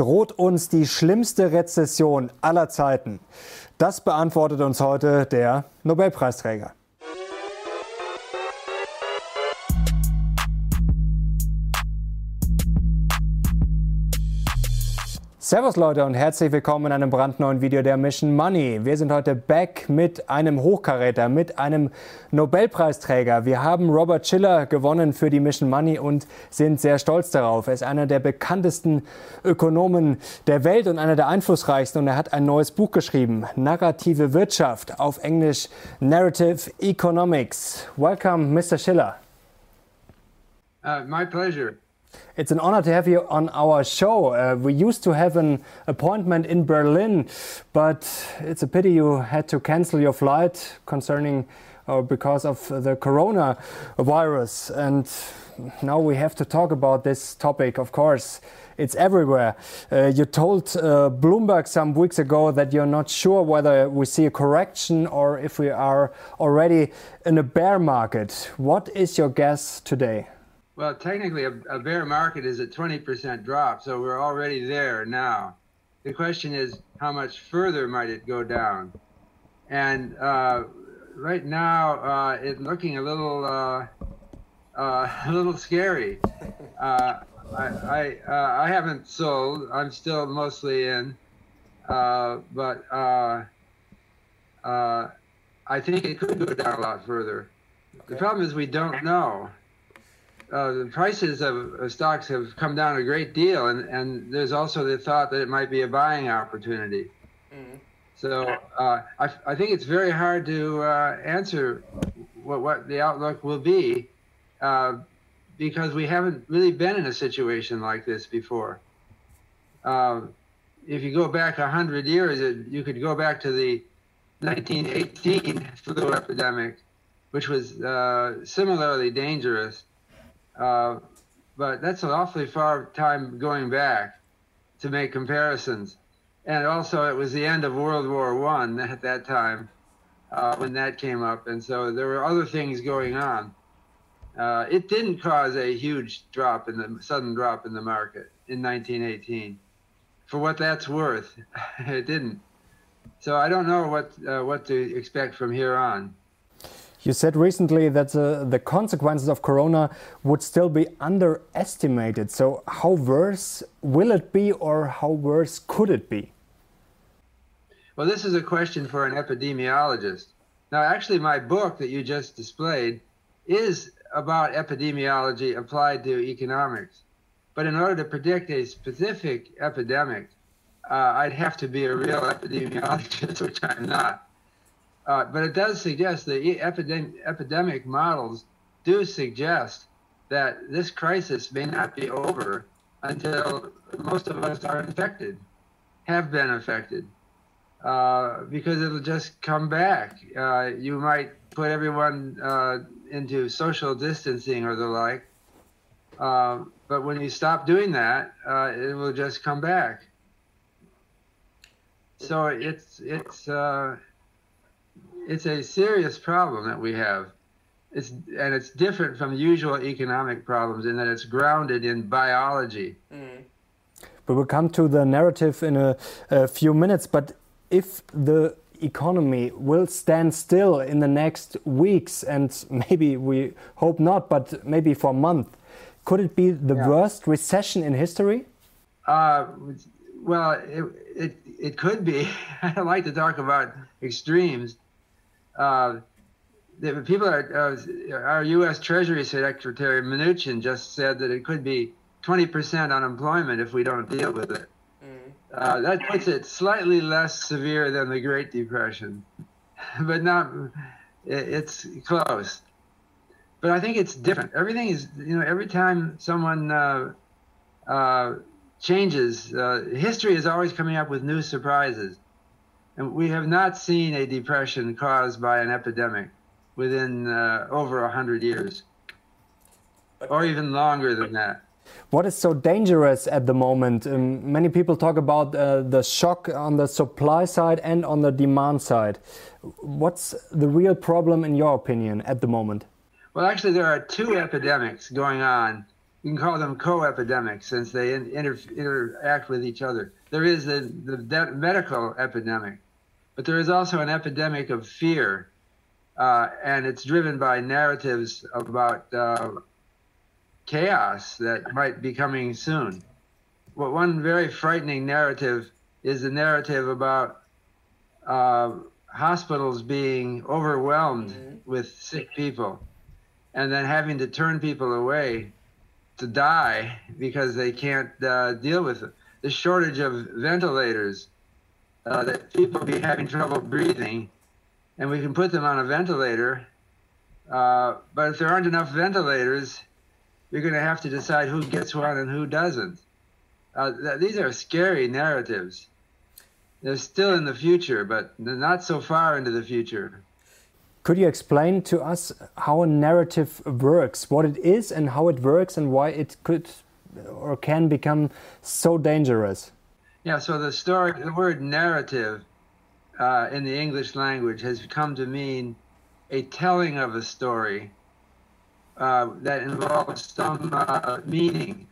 Droht uns die schlimmste Rezession aller Zeiten? Das beantwortet uns heute der Nobelpreisträger. Servus Leute und herzlich willkommen in einem brandneuen Video der Mission Money. Wir sind heute back mit einem Hochkaräter, mit einem Nobelpreisträger. Wir haben Robert Schiller gewonnen für die Mission Money und sind sehr stolz darauf. Er ist einer der bekanntesten Ökonomen der Welt und einer der einflussreichsten und er hat ein neues Buch geschrieben, Narrative Wirtschaft, auf Englisch Narrative Economics. Welcome, Mr. Schiller. Uh, my pleasure. It's an honor to have you on our show. Uh, we used to have an appointment in Berlin, but it's a pity you had to cancel your flight concerning or because of the coronavirus. And now we have to talk about this topic, of course. It's everywhere. Uh, you told uh, Bloomberg some weeks ago that you're not sure whether we see a correction or if we are already in a bear market. What is your guess today? Well, technically, a, a bear market is a 20% drop, so we're already there now. The question is, how much further might it go down? And uh, right now, uh, it's looking a little, uh, uh a little scary. Uh, I, I, uh, I, haven't sold. I'm still mostly in, but I think it could go down a lot further. The problem is we don't know uh, the prices of, of, stocks have come down a great deal, and, and there's also the thought that it might be a buying opportunity. Mm-hmm. So uh, I, I think it's very hard to uh, answer what, what the outlook will be uh, because we haven't really been in a situation like this before. Uh, if you go back 100 years, it, you could go back to the 1918 flu epidemic, which was uh, similarly dangerous uh, but that's an awfully far time going back to make comparisons. And also, it was the end of World War One at that time uh, when that came up, and so there were other things going on. Uh, it didn't cause a huge drop in the sudden drop in the market in 1918. For what that's worth, it didn't. So I don't know what uh, what to expect from here on. You said recently that uh, the consequences of corona would still be underestimated. So, how worse will it be, or how worse could it be? Well, this is a question for an epidemiologist. Now, actually, my book that you just displayed is about epidemiology applied to economics. But in order to predict a specific epidemic, uh, I'd have to be a real epidemiologist, which I'm not. Uh, but it does suggest the epidemic, epidemic models do suggest that this crisis may not be over until most of us are infected, have been affected, uh, because it'll just come back. Uh, you might put everyone uh, into social distancing or the like, uh, but when you stop doing that, uh, it will just come back. So it's it's it's a serious problem that we have. It's and it's different from usual economic problems in that it's grounded in biology. Mm. We will come to the narrative in a, a few minutes, but if the economy will stand still in the next weeks and maybe we hope not but maybe for a month could it be the yeah. worst recession in history uh, well it, it, it could be i like to talk about extremes uh, the people are, uh, our U.S. Treasury Secretary Mnuchin just said that it could be 20% unemployment if we don't deal with it. Mm. Uh, that puts it slightly less severe than the Great Depression, but not. It's close. But I think it's different. Everything is, you know, every time someone uh, uh, changes, uh, history is always coming up with new surprises. And we have not seen a depression caused by an epidemic within uh, over 100 years, or even longer than that. What is so dangerous at the moment? Um, many people talk about uh, the shock on the supply side and on the demand side. What's the real problem, in your opinion, at the moment? Well, actually, there are two epidemics going on you can call them co-epidemics since they inter- interact with each other. There is the, the de- medical epidemic, but there is also an epidemic of fear, uh, and it's driven by narratives about uh, chaos that might be coming soon. Well, one very frightening narrative is the narrative about uh, hospitals being overwhelmed mm-hmm. with sick people and then having to turn people away to die because they can't uh, deal with it. The shortage of ventilators, uh, that people be having trouble breathing, and we can put them on a ventilator. Uh, but if there aren't enough ventilators, you're going to have to decide who gets one and who doesn't. Uh, th- these are scary narratives. They're still in the future, but not so far into the future. Could you explain to us how a narrative works, what it is and how it works and why it could or can become so dangerous? Yeah, so the story, the word narrative uh, in the English language has come to mean a telling of a story uh, that involves some uh, meaning.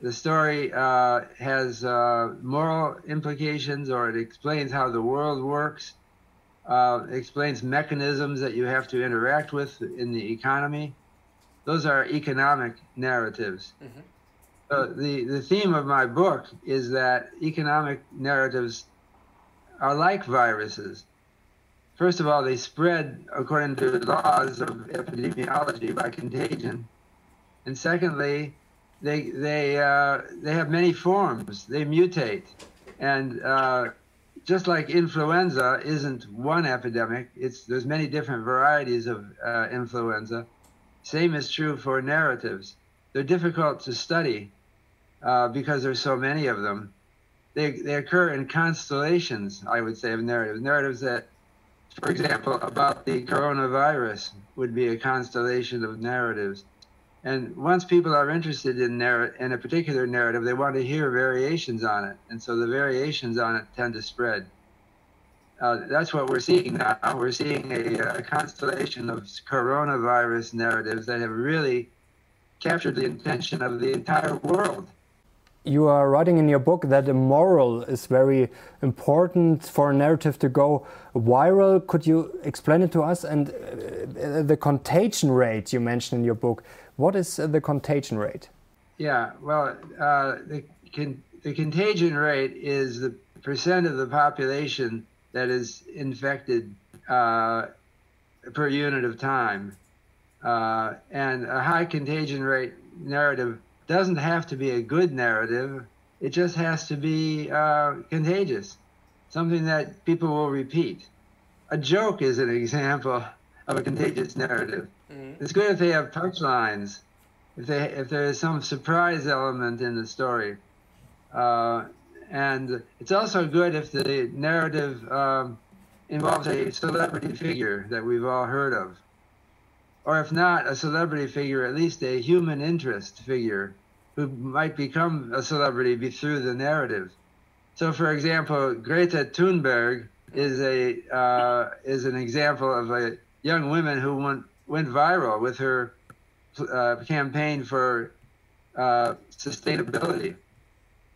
The story uh, has uh, moral implications or it explains how the world works uh, explains mechanisms that you have to interact with in the economy. Those are economic narratives. Mm-hmm. Uh, the, the theme of my book is that economic narratives are like viruses. First of all, they spread according to the laws of epidemiology by contagion. And secondly, they, they, uh, they have many forms, they mutate. And uh, just like influenza isn't one epidemic, it's there's many different varieties of uh, influenza. Same is true for narratives. They're difficult to study uh, because there's so many of them. They they occur in constellations, I would say, of narratives. Narratives that, for example, about the coronavirus would be a constellation of narratives. And once people are interested in, narr- in a particular narrative, they want to hear variations on it. And so the variations on it tend to spread. Uh, that's what we're seeing now. We're seeing a, a, constellation of coronavirus narratives that have really captured the attention of the entire world. You are writing in your book that a moral is very important for a narrative to go viral. Could you explain it to us? And uh, the contagion rate you mentioned in your book, what is uh, the contagion rate? Yeah, well, uh, the, con the contagion rate is the percent of the population that is infected uh, per unit of time. Uh, and a high contagion rate narrative doesn't have to be a good narrative, it just has to be uh, contagious, something that people will repeat. A joke is an example of a contagious narrative. Mm-hmm. It's good if they have punchlines, if they if there is some surprise element in the story, uh, and it's also good if the narrative um, involves a celebrity figure that we've all heard of, or if not a celebrity figure, at least a human interest figure who might become a celebrity through the narrative. So, for example, Greta Thunberg is a uh, is an example of a young woman who went went viral with her uh, campaign for uh, sustainability.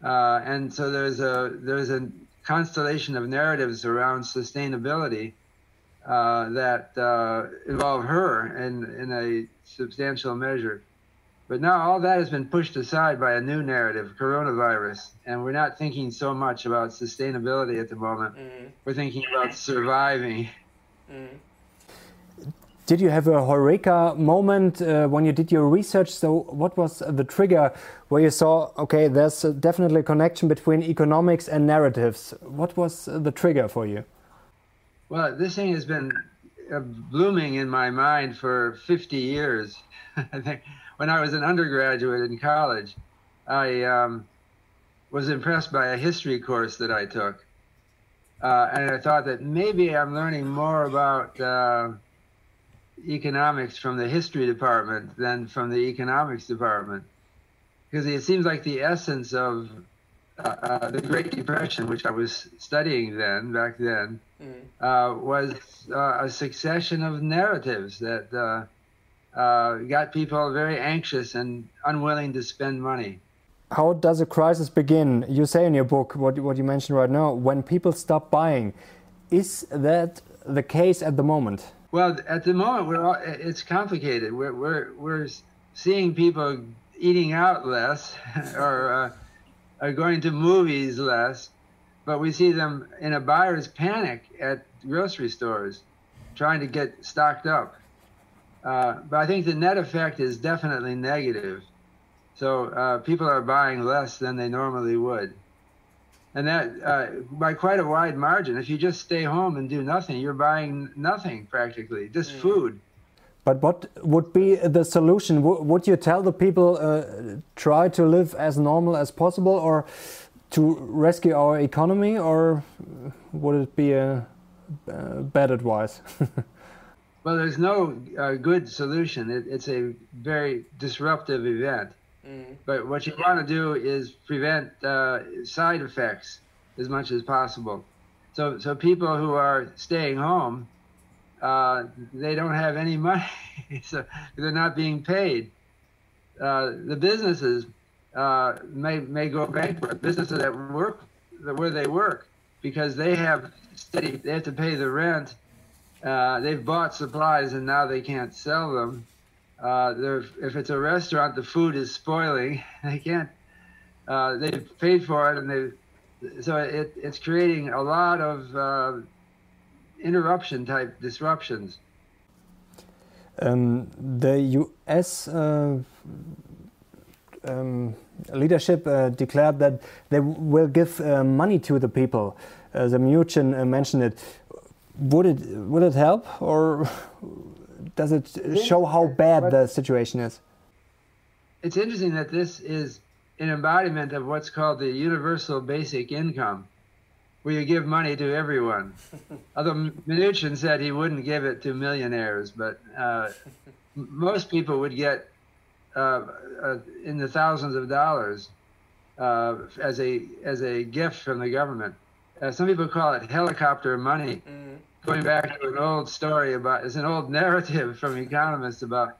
Uh, and so there's a there's a constellation of narratives around sustainability uh, that uh, involve her in in a substantial measure. But now all that has been pushed aside by a new narrative, coronavirus, and we're not thinking so much about sustainability at the moment. Mm. We're thinking about surviving. Mm. Did you have a Eureka moment uh, when you did your research? So, what was the trigger where you saw, okay, there's definitely a connection between economics and narratives? What was the trigger for you? Well, this thing has been uh, blooming in my mind for 50 years. I think when I was an undergraduate in college, I um, was impressed by a history course that I took. Uh, and I thought that maybe I'm learning more about uh, economics from the history department than from the economics department because it seems like the essence of uh, uh, the Great Depression, which I was studying then, back then, mm. uh, was uh, a succession of narratives that uh, uh, got people very anxious and unwilling to spend money. How does a crisis begin? You say in your book, what, what you mentioned right now, when people stop buying. Is that the case at the moment? Well, at the moment, we're all, it's complicated. We're, we're, we're seeing people eating out less or uh, are going to movies less, but we see them in a buyer's panic at grocery stores trying to get stocked up. Uh, but I think the net effect is definitely negative. So uh, people are buying less than they normally would. And that uh, by quite a wide margin. If you just stay home and do nothing, you're buying nothing practically, just mm. food. But what would be the solution? W would you tell the people uh, try to live as normal as possible, or to rescue our economy, or would it be a, a bad advice? well, there's no uh, good solution. It, it's a very disruptive event. Mm. But what you want to do is prevent uh, side effects as much as possible. So, so people who are staying home uh, they don't have any money, so they're not being paid. Uh, the businesses uh, may may go bankrupt. Businesses that work where they work because they have steady, they have to pay the rent. Uh, they've bought supplies and now they can't sell them. Uh, if it's a restaurant, the food is spoiling. They can't. Uh, they've paid for it and they so it, it's creating a lot of interruption type disruptions. Um, the U.S. Uh, um, leadership uh, declared that they will give uh, money to the people. Uh, the Mnuchin uh, mentioned it. Would it would it help, or does it show how bad the situation is? It's interesting that this is an embodiment of what's called the universal basic income where you give money to everyone. Although Mnuchin said he wouldn't give it to millionaires, but uh, most people would get uh, uh, in the thousands of dollars uh, as a as a gift from the government. Uh, some people call it helicopter money. Mm. Going back to an old story about, it's an old narrative from economists about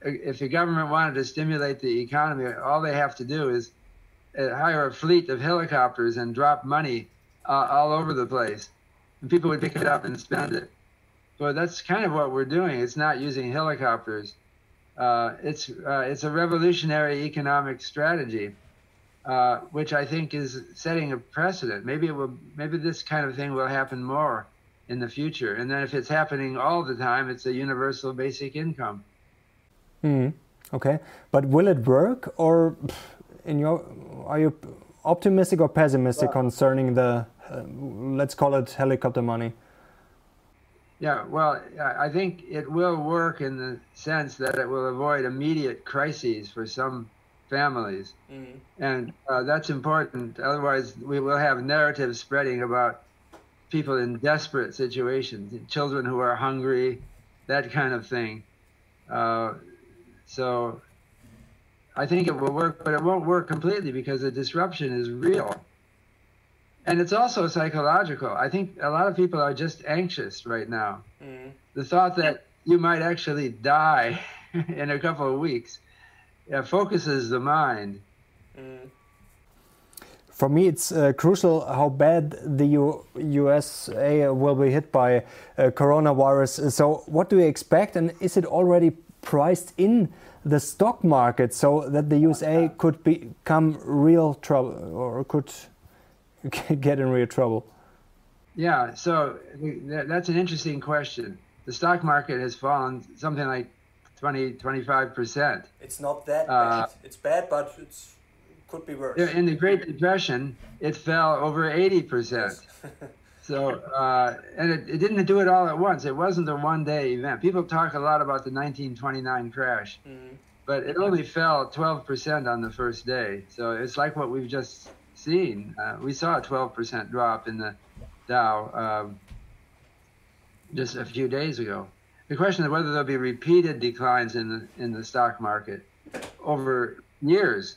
if the government wanted to stimulate the economy, all they have to do is uh, hire a fleet of helicopters and drop money uh, all over the place, and people would pick it up and spend it. But that's kind of what we're doing. It's not using helicopters. Uh, it's uh, it's a revolutionary economic strategy, uh, which I think is setting a precedent. Maybe it will. Maybe this kind of thing will happen more in the future. And then if it's happening all the time, it's a universal basic income. Hmm. Okay, but will it work, or in your are you optimistic or pessimistic well, concerning the uh, let's call it helicopter money? Yeah, well, I think it will work in the sense that it will avoid immediate crises for some families. Mm-hmm. And uh, that's important. Otherwise, we will have narratives spreading about people in desperate situations, children who are hungry, that kind of thing. Uh, so I think it will work, but it won't work completely because the disruption is real and it's also psychological. I think a lot of people are just anxious right now. Mm. The thought that you might actually die in a couple of weeks focuses the mind. Mm. For me, it's uh, crucial how bad the U USA will be hit by uh, coronavirus. So, what do you expect, and is it already priced in the stock market so that the USA could become real trouble or could get in real trouble? Yeah, so that's an interesting question. The stock market has fallen something like 20, 25%. It's not that uh, bad. It's bad, but it could be worse. In the Great Depression, it fell over 80%. so, uh, and it, it, didn't do it all at once. It wasn't a one day event. People talk a lot about the 1929 crash, mm-hmm. but it only fell 12% on the first day. So it's like what we've just seen. Uh, we saw a 12% drop in the Dow um, just a few days ago. The question is whether there'll be repeated declines in the in the stock market over years.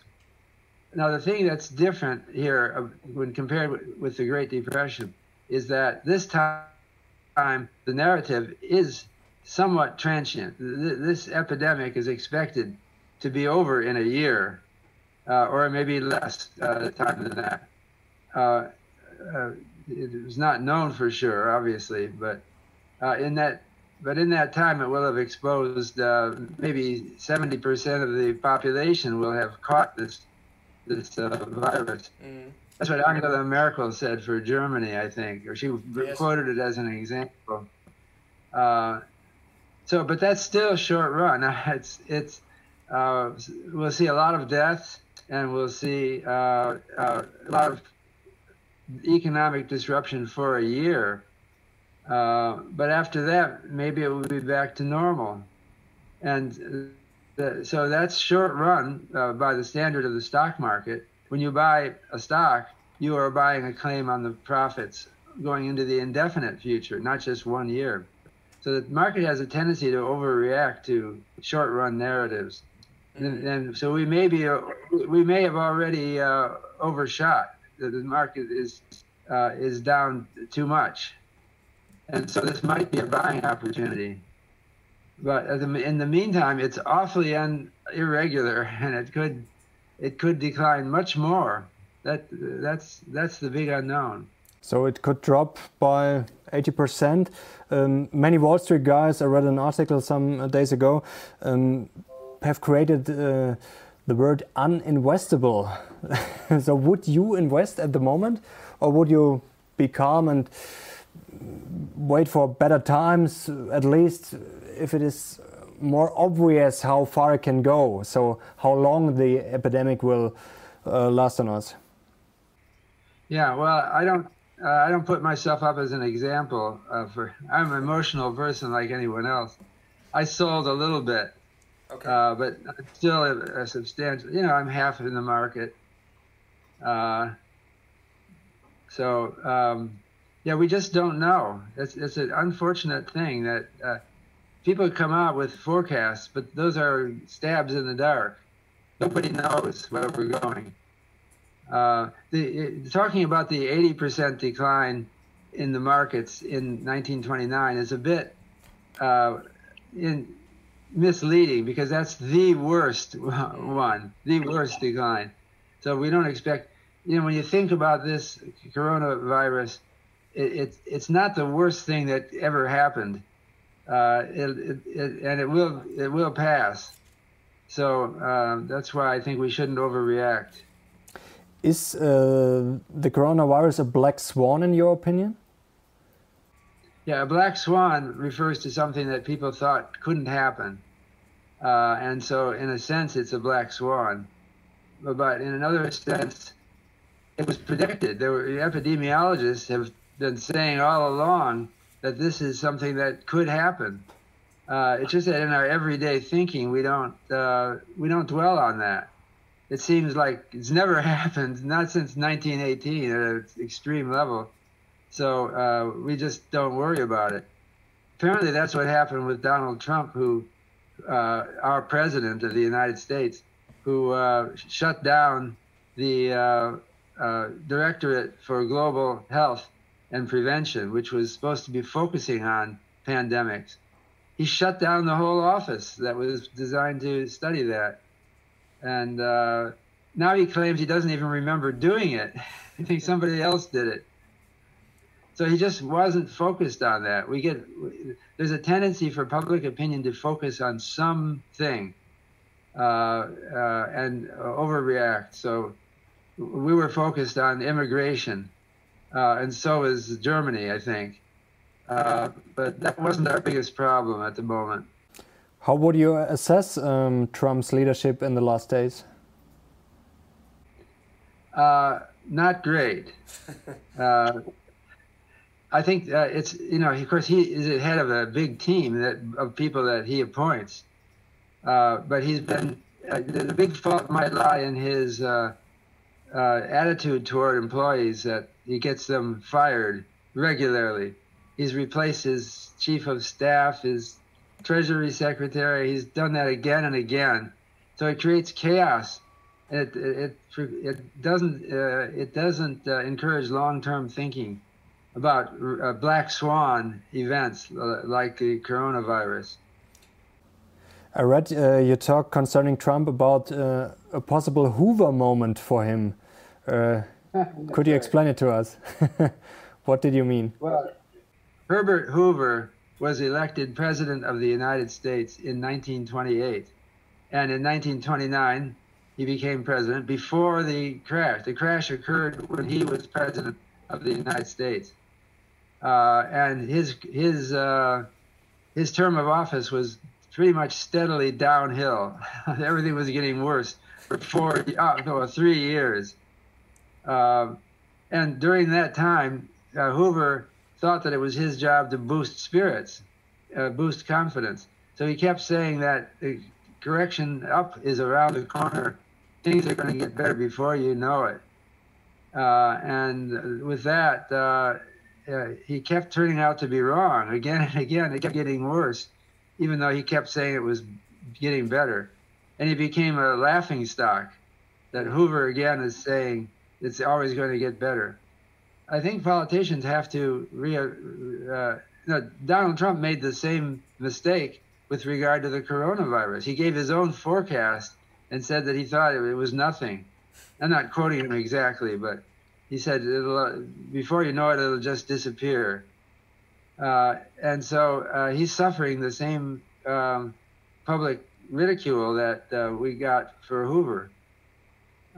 Now, the thing that's different here uh, when compared with, the Great Depression is that this time the narrative is somewhat transient. This epidemic is expected to be over in a year, uh, or maybe less uh, time than that. Uh, uh, it was not known for sure, obviously, but uh, in that but in that time it will have exposed maybe 70% of the population will have caught this this virus. Mm. That's what Angela Merkel said for Germany, I think, or she yes. quoted it as an example. Uh, so, but that's still short run. It's it's uh, we'll see a lot of deaths, and we'll see uh, uh, a lot of economic disruption for a year. Uh, but after that, maybe it will be back to normal, and so that's short run uh, by the standard of the stock market when you buy a stock, you are buying a claim on the profits going into the indefinite future, not just one year. So the market has a tendency to overreact to short run narratives. And, and, so we may be, we may have already uh, overshot. The, the market is uh, is down too much, and so this might be a buying opportunity. But in the meantime, it's awfully un, irregular, and it could it could decline much more. That that's that's the big unknown. So it could drop by 80%. Um, many Wall Street guys, I read an article some days ago, um, have created uh, the word uninvestable. so would you invest at the moment, or would you be calm and wait for better times, at least if it is more obvious how far it can go. So how long the epidemic will uh, last on us. Yeah, well, I don't. Uh, I don't put myself up as an example. Uh, for I'm an emotional person like anyone else. I sold a little bit, okay. Uh, but still a, a, substantial. You know, I'm half in the market. Uh, so um, yeah, we just don't know. It's it's an unfortunate thing that uh, people come out with forecasts, but those are stabs in the dark. Nobody knows where we're going. Uh, the, talking about the 80% decline in the markets in 1929 is a bit uh, in, misleading because that's the worst one, the worst decline. So we don't expect, you know, when you think about this coronavirus, it, it, it's not the worst thing that ever happened uh, it, it, it, and it will it will pass. So uh, that's why I think we shouldn't overreact. Is uh, the coronavirus a black swan in your opinion? Yeah, a black swan refers to something that people thought couldn't happen, uh, and so in a sense, it's a black swan. But, but in another sense, it was predicted. There were epidemiologists have been saying all along that this is something that could happen. Uh, it's just that in our everyday thinking, we don't uh, we don't dwell on that. It seems like it's never happened, not since 1918 at an extreme level. So uh, we just don't worry about it. Apparently, that's what happened with Donald Trump, who uh, our president of the United States, who uh, shut down the uh, Directorate for Global Health and prevention, which was supposed to be focusing on pandemics. He shut down the whole office that was designed to study that. And uh, now he claims he doesn't even remember doing it. he thinks somebody else did it. So he just wasn't focused on that. We get there's a tendency for public opinion to focus on something uh, uh, and overreact. So we were focused on immigration uh, and so is Germany, I think. Uh, but that wasn't our biggest problem at the moment. How would you assess um, Trump's leadership in the last days? Uh, not great. Uh, I think uh, it's you know of course he is the head of a big team that of people that he appoints, uh, but he's been the big fault might lie in his attitude toward employees that he gets them fired regularly. He's replaced his chief of staff, his treasury secretary. He's done that again and again. So it creates chaos. It it it, doesn't uh, it doesn't uh, encourage long-term thinking. about uh, black swan events uh, like the coronavirus. I read uh, you talk concerning Trump about uh, a possible Hoover moment for him. Could you explain it to us? what did you mean? Well, Herbert Hoover was elected president of the United States in 1928. And in 1929, he became president before the crash. The crash occurred when he was president of the United States. Uh, and his, his, uh, his term of office was pretty much steadily downhill. Everything was getting worse for four, uh, no, three years. Uh, and during that time, uh, Hoover thought that it was his job to boost spirits, uh, boost confidence. So he kept saying that the correction up is around the corner. Things are going to get better before you know it. Uh, and with that, uh, uh, he kept turning out to be wrong again and again. It kept getting worse, even though he kept saying it was getting better. And he became a laughing stock that Hoover again is saying it's always going to get better. I think politicians have to re. Uh, no, Donald Trump made the same mistake with regard to the coronavirus. He gave his own forecast and said that he thought it was nothing. I'm not quoting him exactly, but he said uh, before you know it, it'll just disappear. Uh, and so uh, he's suffering the same um, public ridicule that uh, we got for Hoover.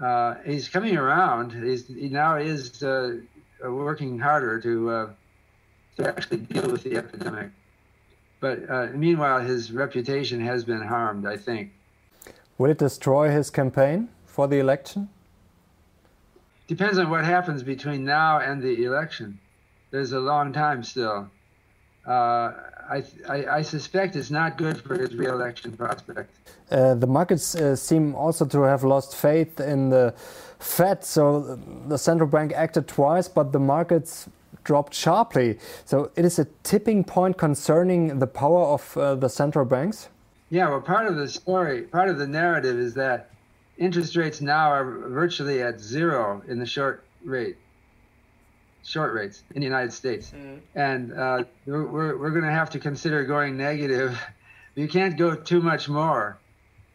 Uh, he's coming around. He's, he now is uh, uh, working harder to uh, to actually deal with the epidemic. But uh, meanwhile, his reputation has been harmed. I think. Will it destroy his campaign for the election? Depends on what happens between now and the election. There's a long time still. Uh, I, I, I, suspect it's not good for his re-election prospect. Uh, the markets uh, seem also to have lost faith in the Fed. So the central bank acted twice, but the markets dropped sharply. So it is a tipping point concerning the power of uh, the central banks. Yeah, well, part of the story, part of the narrative is that interest rates now are virtually at zero in the short rate, short rates in the United States, mm. and uh, we're we're going to have to consider going negative. You can't go too much more,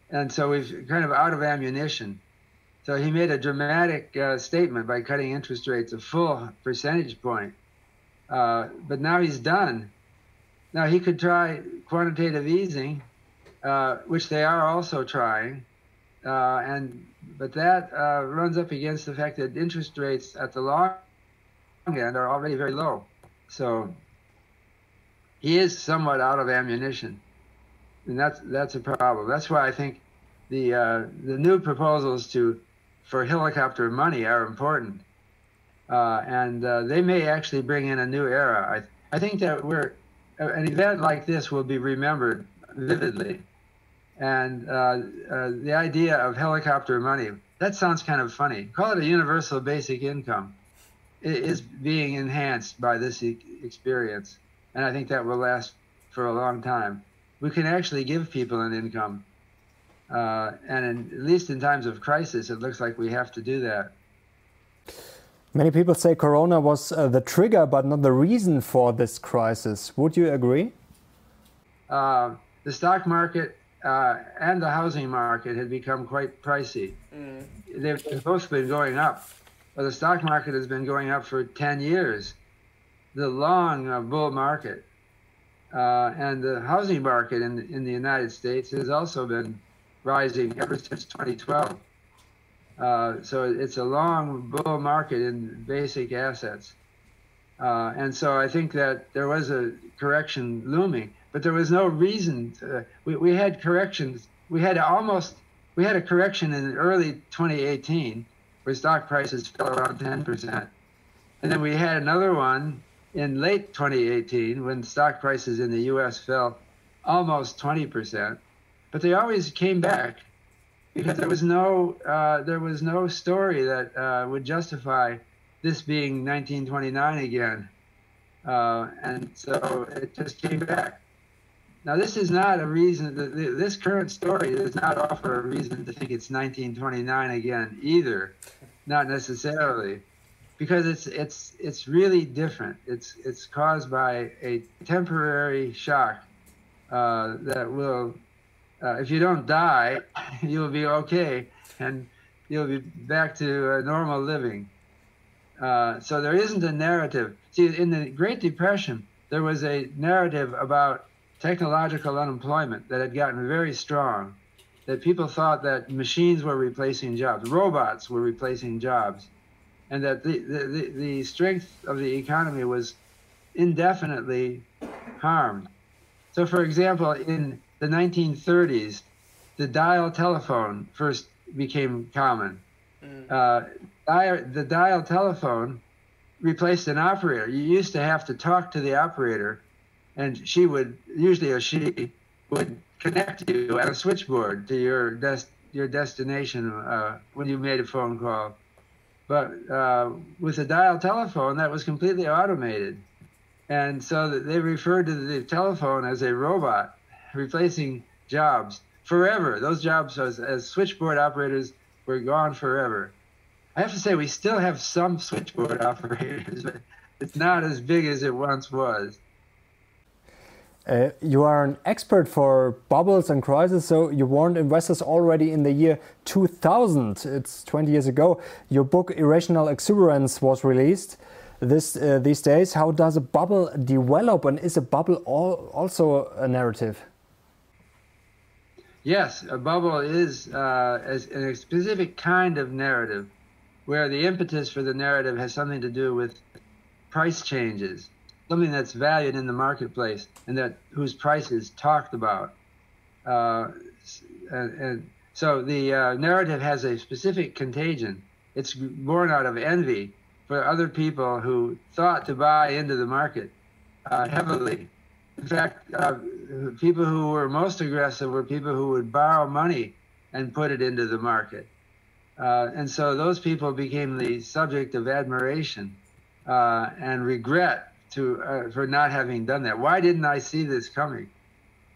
and so we've kind of out of ammunition. So he made a dramatic uh, statement by cutting interest rates a full percentage point. Uh, but now he's done. Now he could try quantitative easing, uh, which they are also trying, uh, and but that uh, runs up against the fact that interest rates at the long end are already very low. So he is somewhat out of ammunition, and that's that's a problem. That's why I think the uh, the new proposals to for helicopter money are important. Uh, and uh, they may actually bring in a new era. I, I think that we're an event like this will be remembered vividly. And uh, uh, the idea of helicopter money, that sounds kind of funny. Call it a universal basic income. It is being enhanced by this e- experience. And I think that will last for a long time. We can actually give people an income uh, and in, at least in times of crisis, it looks like we have to do that. Many people say Corona was uh, the trigger, but not the reason for this crisis. Would you agree? Uh, the stock market uh, and the housing market had become quite pricey. Mm. They've both been going up. But the stock market has been going up for 10 years, the long uh, bull market. Uh, and the housing market in, in the United States has also been rising ever since 2012. Uh, so it's a long bull market in basic assets. Uh, and so I think that there was a correction looming, but there was no reason. To, we, we had corrections. We had almost, we had a correction in early 2018 where stock prices fell around 10%. And then we had another one in late 2018 when stock prices in the US fell almost 20% but they always came back because there was no uh, there was no story that uh, would justify this being 1929 again, uh, and so it just came back. Now this is not a reason. that This current story does not offer a reason to think it's 1929 again either, not necessarily, because it's it's it's really different. It's it's caused by a temporary shock uh, that will, uh, if you don't die, you'll be okay and you'll be back to uh, normal living. Uh, so there isn't a narrative. See, in the Great Depression, there was a narrative about technological unemployment that had gotten very strong. That people thought that machines were replacing jobs, robots were replacing jobs, and that the, the, the strength of the economy was indefinitely harmed. So, for example, in the 1930s, the dial telephone first became common. Mm. Uh, the dial telephone replaced an operator. You used to have to talk to the operator, and she would, usually a she, would connect you at a switchboard to your des- your destination uh, when you made a phone call. But uh, with the dial telephone, that was completely automated. And so they referred to the telephone as a robot, replacing jobs forever. Those jobs as, as switchboard operators were gone forever. I have to say, we still have some switchboard operators, but it's not as big as it once was. Uh, you are an expert for bubbles and crises, so you warned investors already in the year 2000. It's 20 years ago. Your book Irrational Exuberance was released this uh, these days. How does a bubble develop, and is a bubble all, also a narrative? Yes, a bubble is uh, a specific kind of narrative, where the impetus for the narrative has something to do with price changes, something that's valued in the marketplace, and that whose price is talked about. Uh, and, and, so the uh, narrative has a specific contagion. It's born out of envy for other people who thought to buy into the market uh, heavily. In fact, uh, people who were most aggressive were people who would borrow money and put it into the market. Uh, and so those people became the subject of admiration uh, and regret to, uh, for not having done that. Why didn't I see this coming?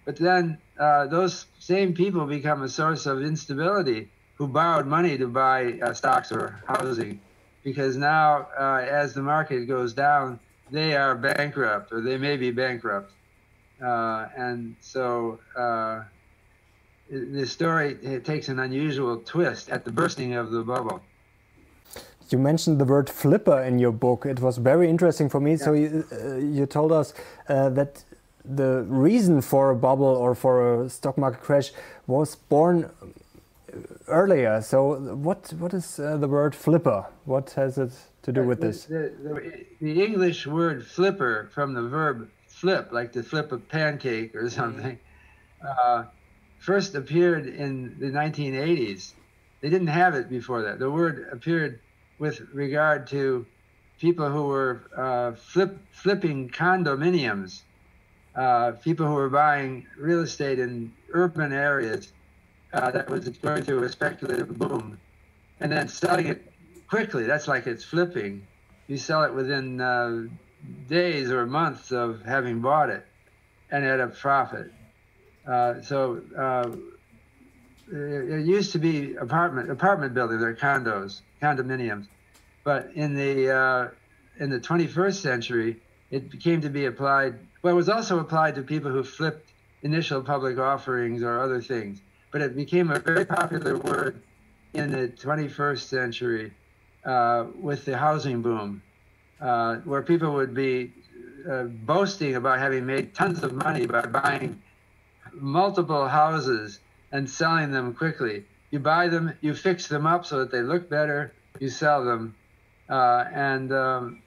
But then uh, those same people become a source of instability who borrowed money to buy stocks or housing because now uh, as the market goes down, they are bankrupt or they may be bankrupt. Uh, and so uh, the story takes an unusual twist at the bursting of the bubble. You mentioned the word flipper in your book. It was very interesting for me. Yeah. So you, uh, you told us uh, that the reason for a bubble or for a stock market crash was born earlier. So what what is uh, the word flipper? What has it to do with this? The, the, the, English word flipper from the verb flip, like to flip a pancake or something, uh, first appeared in the 1980s. They didn't have it before that. The word appeared with regard to people who were uh, flip, flipping condominiums, uh, people who were buying real estate in urban areas uh, that was going through a speculative boom, and then selling it quickly. That's like it's flipping. You sell it within uh, days or months of having bought it, and at a profit. Uh, so uh, it, used to be apartment apartment buildings or condos, condominiums, but in the uh, in the 21st century, it came to be applied. Well, it was also applied to people who flipped initial public offerings or other things but it became a very popular word in the 21st century uh, with the housing boom, uh, where people would be uh, boasting about having made tons of money by buying multiple houses and selling them quickly. You buy them, you fix them up so that they look better, you sell them. Uh, and um,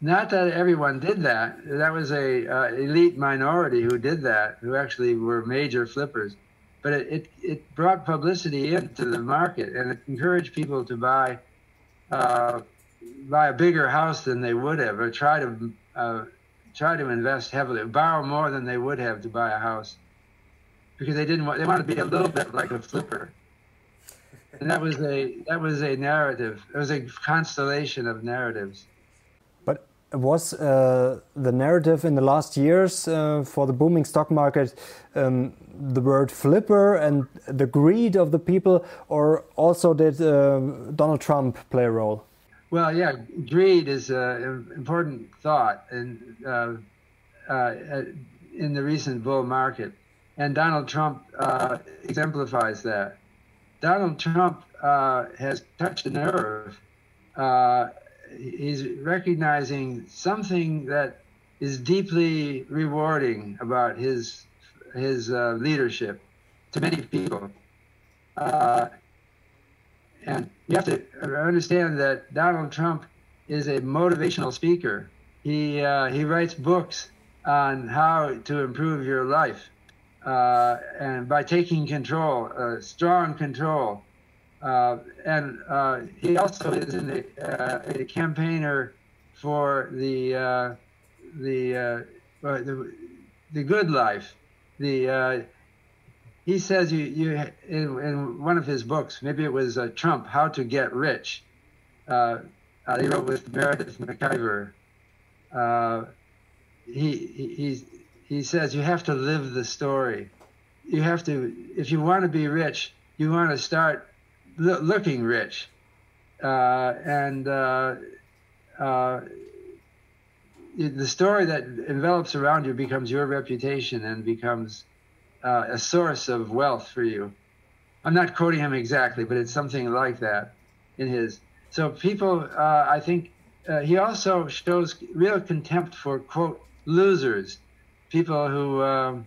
not that everyone did that. That was a uh, elite minority who did that, who actually were major flippers but it, it, it, brought publicity into the market and it encouraged people to buy uh, buy a bigger house than they would have or try to uh, try to invest heavily borrow more than they would have to buy a house because they didn't want they wanted to be a little bit like a flipper. And that was a that was a narrative it was a constellation of narratives. But was uh, the narrative in the last years uh, for the booming stock market um, the word flipper and the greed of the people, or also did uh, Donald Trump play a role? Well, yeah, greed is an important thought and uh, uh, in the recent bull market, and Donald Trump uh, exemplifies that. Donald Trump uh, has touched a nerve. Uh, he's recognizing something that is deeply rewarding about his his uh, leadership to many people. And you have to understand that Donald Trump is a motivational speaker. He, uh, he writes books on how to improve your life. Uh, and by taking control, uh, strong control. Uh, and uh, he also is a, uh, a campaigner for the, the, the, the good life, the he says you you in, in one of his books, maybe it was uh, Trump, How to Get Rich. Uh, uh, he wrote with Meredith McIver. Uh, he, he he says you have to live the story. You have to if you want to be rich, you want to start lo- looking rich, uh, and uh, the story that envelops around you becomes your reputation and becomes uh, a source of wealth for you. I'm not quoting him exactly, but it's something like that in his. So people, uh, I think, uh, he also shows real contempt for quote losers, people who um,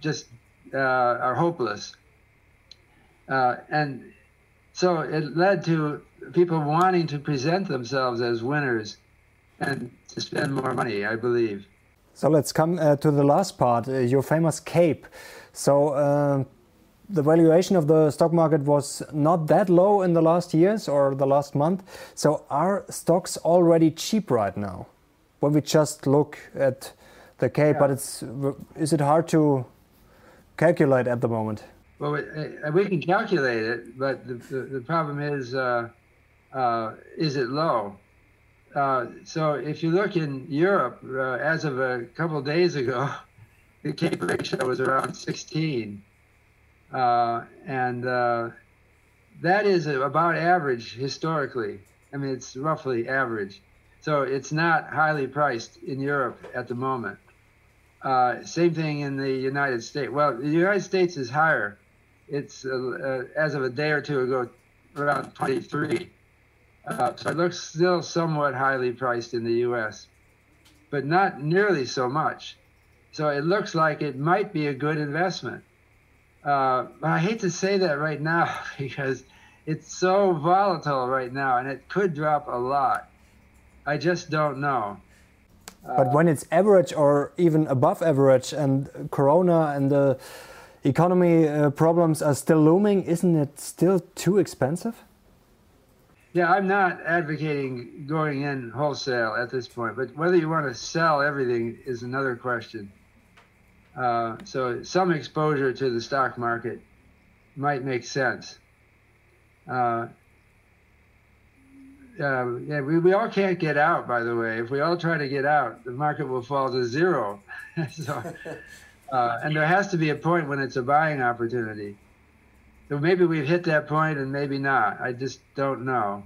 just uh, are hopeless, uh, and so it led to people wanting to present themselves as winners and to spend more money, I believe. So let's come uh, to the last part, uh, your famous CAPE. So uh, the valuation of the stock market was not that low in the last years or the last month. So are stocks already cheap right now? When we just look at the CAPE, yeah. but it's is it hard to calculate at the moment? Well, we, uh, we can calculate it, but the, the, the problem is, uh, uh, is it low? Uh, so if you look in Europe, uh, as of a couple of days ago, the CAPE ratio was around 16. Uh, and uh, that is about average historically. I mean, it's roughly average. So it's not highly priced in Europe at the moment. Uh, same thing in the United States. Well, the United States is higher. It's, as of a day or two ago, around 23. Uh, so it looks still somewhat highly priced in the U.S., but not nearly so much. So it looks like it might be a good investment. Uh, I hate to say that right now because it's so volatile right now and it could drop a lot. I just don't know. But when it's average or even above average and Corona and the economy uh, problems are still looming, isn't it still too expensive? Yeah, I'm not advocating going in wholesale at this point, but whether you want to sell everything is another question. Uh, so some exposure to the stock market might make sense. Uh, uh, yeah, we, we all can't get out, by the way. If we all try to get out, the market will fall to zero. so, uh, and there has to be a point when it's a buying opportunity. So maybe we've hit that point and maybe not. I just don't know.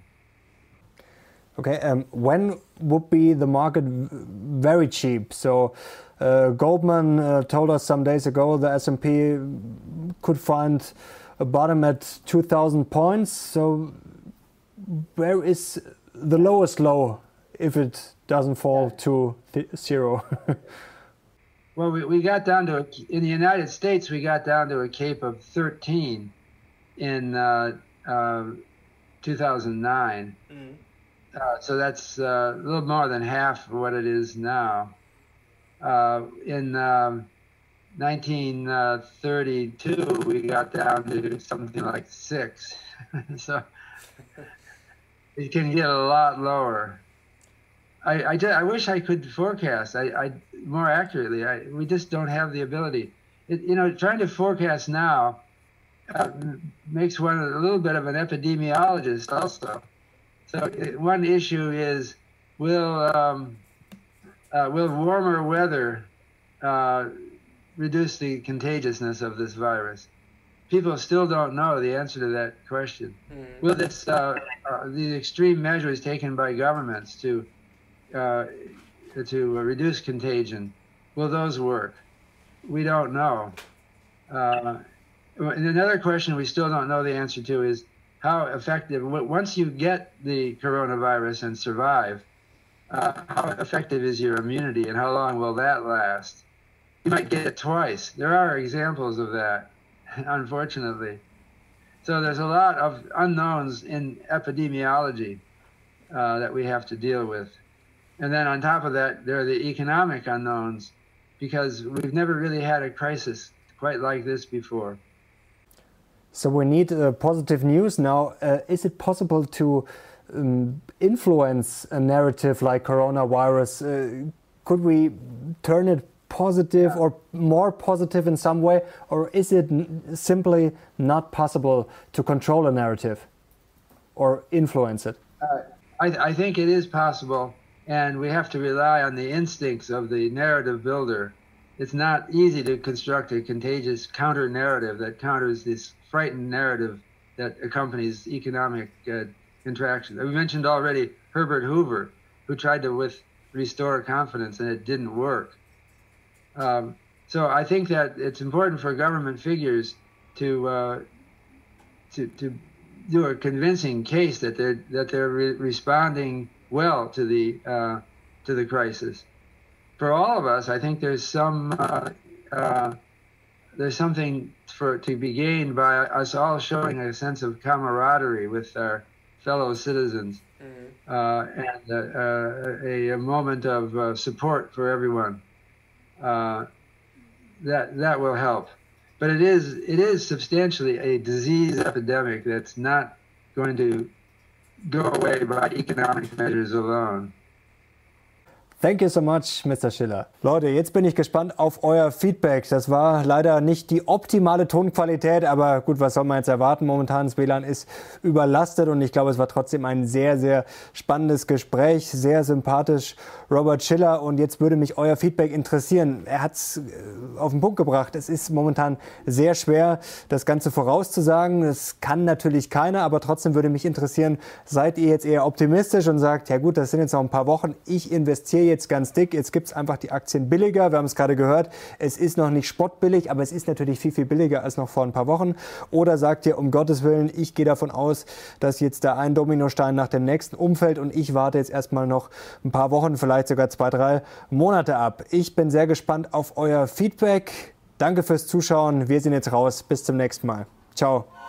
Okay, um, when would be the market very cheap? So uh, Goldman uh, told us some days ago the S&P could find a bottom at 2,000 points. So where is the lowest low if it doesn't fall to zero? well, we, we got down to, a, in the United States, we got down to a CAPE of 13 in uh, uh, 2009. Mm. Uh, so that's uh, a little more than half of what it is now. Uh, in um, 1932, we got down to something like six. so it can get a lot lower. I, I, just, I wish I could forecast I, I more accurately. I, we just don't have the ability. It, you know, trying to forecast now uh, makes one a little bit of an epidemiologist also. So one issue is will um, uh, will warmer weather uh, reduce the contagiousness of this virus? People still don't know the answer to that question. Mm. Will this uh, uh, the extreme measures taken by governments to uh, to reduce contagion will those work? We don't know. Uh, and another question we still don't know the answer to is how effective once you get the coronavirus and survive. Uh, how effective is your immunity, and how long will that last? You might get it twice. There are examples of that unfortunately. So there's a lot of unknowns in epidemiology uh, that we have to deal with. And then on top of that, there are the economic unknowns because we've never really had a crisis quite like this before. So we need uh, positive news now. Uh, is it possible to um, influence a narrative like coronavirus? Uh, could we turn it positive or more positive in some way, or is it simply not possible to control a narrative or influence it? Uh, I, I, think it is possible, and we have to rely on the instincts of the narrative builder. It's not easy to construct a contagious counter narrative that counters this frightened narrative that accompanies economic uh, contraction. We mentioned already Herbert Hoover, who tried to with restore confidence, and it didn't work. Um, so I think that it's important for government figures to uh, to to do a convincing case that they're that they're re- responding well to the uh, to the crisis. For all of us, I think there's some uh, uh there's something for to be gained by us all showing a sense of camaraderie with our fellow citizens mm-hmm. Uh, and uh, a, a, moment of support for everyone uh, that that will help. But it is it is substantially a disease epidemic that's not going to go away by economic measures alone. Thank you so much, Mr. Schiller. Leute, jetzt bin ich gespannt auf euer Feedback. Das war leider nicht die optimale Tonqualität, aber gut, was soll man jetzt erwarten? Momentan das WLAN ist überlastet und ich glaube, es war trotzdem ein sehr, sehr spannendes Gespräch, sehr sympathisch. Robert Schiller und jetzt würde mich euer Feedback interessieren. Er hat es äh, auf den Punkt gebracht. Es ist momentan sehr schwer, das Ganze vorauszusagen. Das kann natürlich keiner, aber trotzdem würde mich interessieren, seid ihr jetzt eher optimistisch und sagt, ja gut, das sind jetzt noch ein paar Wochen, ich investiere jetzt ganz dick, jetzt gibt es einfach die Aktien billiger. Wir haben es gerade gehört, es ist noch nicht spottbillig, aber es ist natürlich viel, viel billiger als noch vor ein paar Wochen. Oder sagt ihr, um Gottes Willen, ich gehe davon aus, dass jetzt da ein Dominostein nach dem nächsten umfällt und ich warte jetzt erstmal noch ein paar Wochen, vielleicht sogar zwei, drei Monate ab. Ich bin sehr gespannt auf euer Feedback. Danke fürs Zuschauen. Wir sind jetzt raus. Bis zum nächsten Mal. Ciao.